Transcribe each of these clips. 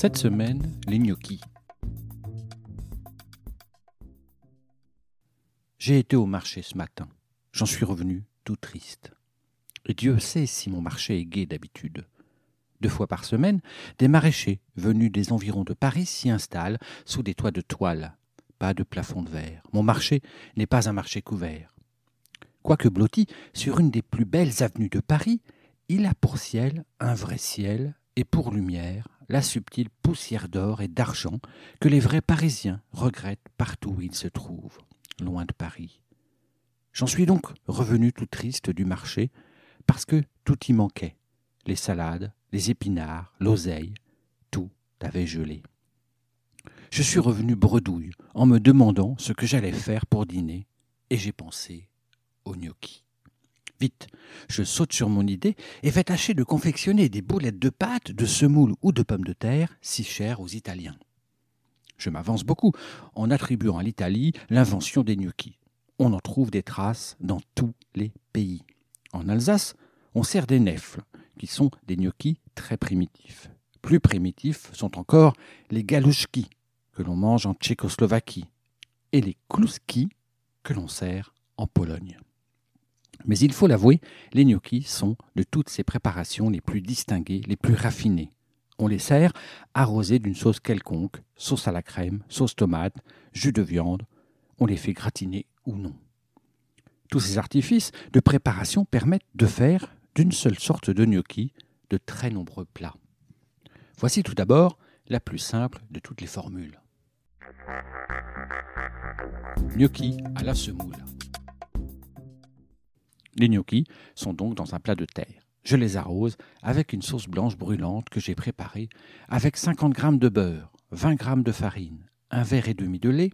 Cette semaine, les gnocchis. J'ai été au marché ce matin. J'en suis revenu tout triste. Dieu sait si mon marché est gai d'habitude. Deux fois par semaine, des maraîchers venus des environs de Paris s'y installent sous des toits de toile. Pas de plafond de verre. Mon marché n'est pas un marché couvert. Quoique blotti sur une des plus belles avenues de Paris, il a pour ciel un vrai ciel et pour lumière la subtile poussière d'or et d'argent que les vrais Parisiens regrettent partout où ils se trouvent, loin de Paris. J'en suis donc revenu tout triste du marché, parce que tout y manquait. Les salades, les épinards, l'oseille, tout avait gelé. Je suis revenu bredouille en me demandant ce que j'allais faire pour dîner, et j'ai pensé aux gnocchis. Vite, je saute sur mon idée et vais tâcher de confectionner des boulettes de pâte, de semoule ou de pommes de terre, si chères aux Italiens. Je m'avance beaucoup en attribuant à l'Italie l'invention des gnocchis. On en trouve des traces dans tous les pays. En Alsace, on sert des nefles, qui sont des gnocchis très primitifs. Plus primitifs sont encore les galouchki, que l'on mange en Tchécoslovaquie, et les klouski, que l'on sert en Pologne. Mais il faut l'avouer, les gnocchis sont de toutes ces préparations les plus distinguées, les plus raffinées. On les sert arrosés d'une sauce quelconque, sauce à la crème, sauce tomate, jus de viande. On les fait gratiner ou non. Tous ces artifices de préparation permettent de faire d'une seule sorte de gnocchi de très nombreux plats. Voici tout d'abord la plus simple de toutes les formules. Gnocchi à la semoule. Les gnocchis sont donc dans un plat de terre. Je les arrose avec une sauce blanche brûlante que j'ai préparée avec 50 g de beurre, 20 g de farine, un verre et demi de lait,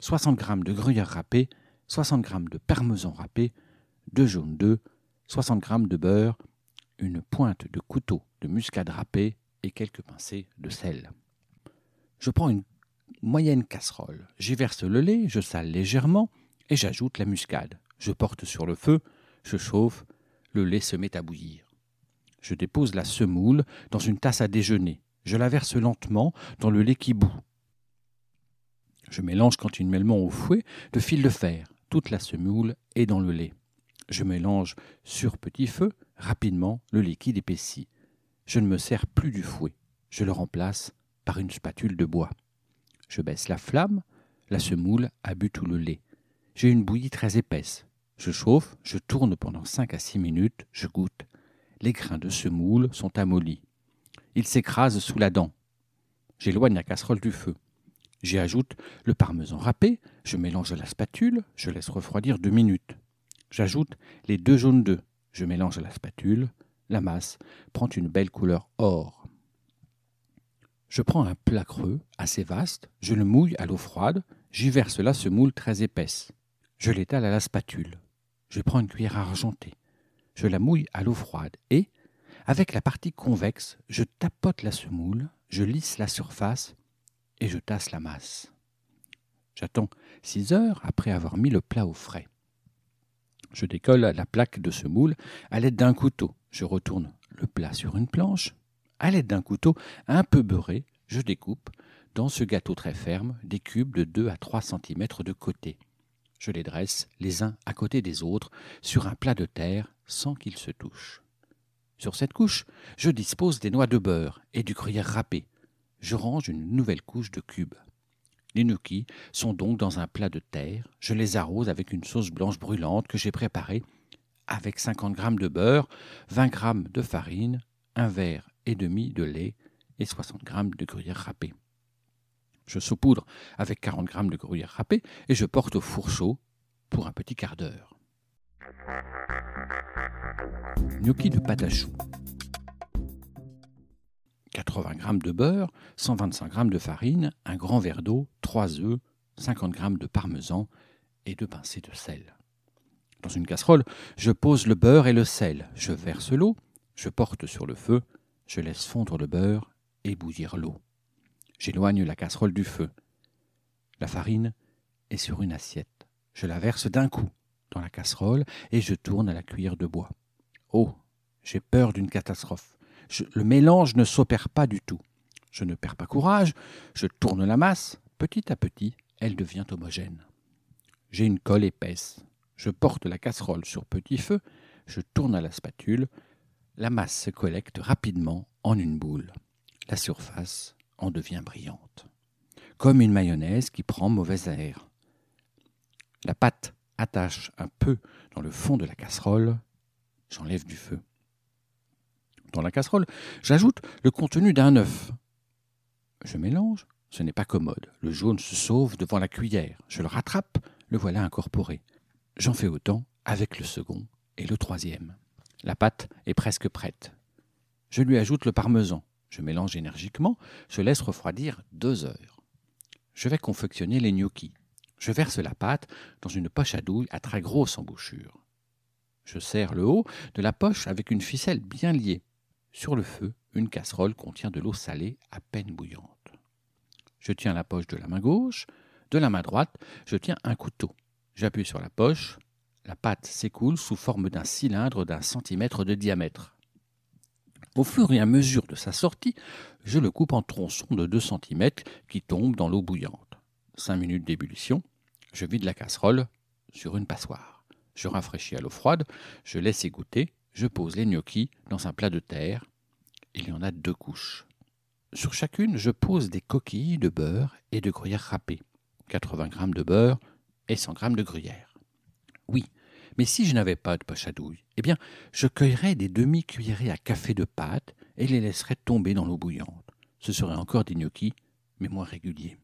60 g de gruyère râpée, 60 g de parmesan râpé, deux jaunes d'œufs, 60 g de beurre, une pointe de couteau de muscade râpée et quelques pincées de sel. Je prends une moyenne casserole, j'y verse le lait, je sale légèrement et j'ajoute la muscade. Je porte sur le feu, je chauffe, le lait se met à bouillir. Je dépose la semoule dans une tasse à déjeuner. Je la verse lentement dans le lait qui bout. Je mélange continuellement au fouet de fil de fer. Toute la semoule est dans le lait. Je mélange sur petit feu rapidement le liquide épaissi. Je ne me sers plus du fouet. Je le remplace par une spatule de bois. Je baisse la flamme. La semoule a bu tout le lait. J'ai une bouillie très épaisse. Je chauffe, je tourne pendant cinq à six minutes, je goûte. Les grains de semoule sont amollis. Ils s'écrasent sous la dent. J'éloigne la casserole du feu. J'y ajoute le parmesan râpé, je mélange la spatule, je laisse refroidir deux minutes. J'ajoute les deux jaunes d'œufs, je mélange la spatule, la masse prend une belle couleur or. Je prends un plat creux, assez vaste, je le mouille à l'eau froide, j'y verse la semoule très épaisse. Je l'étale à la spatule. Je prends une cuillère argentée. Je la mouille à l'eau froide et, avec la partie convexe, je tapote la semoule, je lisse la surface et je tasse la masse. J'attends six heures après avoir mis le plat au frais. Je décolle la plaque de semoule à l'aide d'un couteau. Je retourne le plat sur une planche. À l'aide d'un couteau un peu beurré, je découpe dans ce gâteau très ferme des cubes de 2 à 3 cm de côté. Je les dresse les uns à côté des autres sur un plat de terre sans qu'ils se touchent. Sur cette couche, je dispose des noix de beurre et du gruyère râpé. Je range une nouvelle couche de cubes. Les gnocchis sont donc dans un plat de terre. Je les arrose avec une sauce blanche brûlante que j'ai préparée avec 50 g de beurre, 20 g de farine, un verre et demi de lait et 60 g de gruyère râpée. Je saupoudre avec 40 g de gruyère râpée et je porte au four chaud pour un petit quart d'heure. Gnocchi de pâte à choux. 80 g de beurre, 125 g de farine, un grand verre d'eau, 3 œufs, 50 g de parmesan et deux pincées de sel. Dans une casserole, je pose le beurre et le sel, je verse l'eau, je porte sur le feu, je laisse fondre le beurre et bouillir l'eau. J'éloigne la casserole du feu. La farine est sur une assiette. Je la verse d'un coup dans la casserole et je tourne à la cuillère de bois. Oh, j'ai peur d'une catastrophe. le mélange ne s'opère pas du tout. Je ne perds pas courage, je tourne la masse. Petit à petit, elle devient homogène. J'ai une colle épaisse. Je porte la casserole sur petit feu, je tourne à la spatule. La masse se collecte rapidement en une boule. La surface en devient brillante. Comme une mayonnaise qui prend mauvais air. La pâte attache un peu dans le fond de la casserole. J'enlève du feu. Dans la casserole, j'ajoute le contenu d'un œuf. Je mélange, ce n'est pas commode. Le jaune se sauve devant la cuillère. Je le rattrape, le voilà incorporé. J'en fais autant avec le second et le troisième. La pâte est presque prête. Je lui ajoute le parmesan. Je mélange énergiquement, je laisse refroidir deux heures. Je vais confectionner les gnocchis. Je verse la pâte dans une poche à douille à très grosse embouchure. Je serre le haut de la poche avec une ficelle bien liée. Sur le feu, une casserole contient de l'eau salée à peine bouillante. Je tiens la poche de la main gauche, de la main droite, je tiens un couteau. J'appuie sur la poche, la pâte s'écoule sous forme d'un cylindre d'un centimètre de diamètre. Au fur et à mesure de sa sortie, je le coupe en tronçons de 2 cm qui tombent dans l'eau bouillante. Cinq minutes d'ébullition, je vide la casserole sur une passoire. Je rafraîchis à l'eau froide, je laisse égoutter, je pose les gnocchis dans un plat de terre. Il y en a deux couches. Sur chacune, je pose des coquilles de beurre et de gruyère râpée. 80 g de beurre et 100 g de gruyère. Mais si je n'avais pas de poche à douille, eh bien, je cueillerais des demi-cuillerées à café de pâte et les laisserais tomber dans l'eau bouillante. Ce serait encore des gnocchis, mais moins réguliers.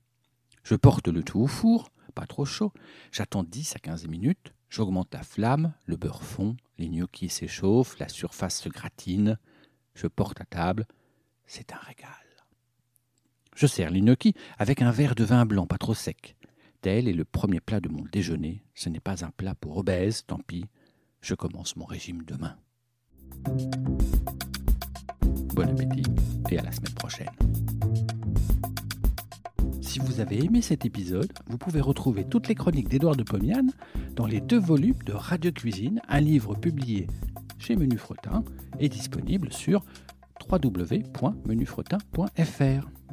Je porte le tout au four, pas trop chaud. J'attends 10 à 15 minutes. J'augmente la flamme, le beurre fond, les gnocchis s'échauffent, la surface se gratine. Je porte à table. C'est un régal. Je sers les gnocchis avec un verre de vin blanc pas trop sec. Tel est le premier plat de mon déjeuner. Ce n'est pas un plat pour obèse, tant pis. Je commence mon régime demain. Bon appétit et à la semaine prochaine. Si vous avez aimé cet épisode, vous pouvez retrouver toutes les chroniques d'Édouard de Pomiane dans les deux volumes de Radio Cuisine, un livre publié chez Menu Fretin et disponible sur www.menufretin.fr.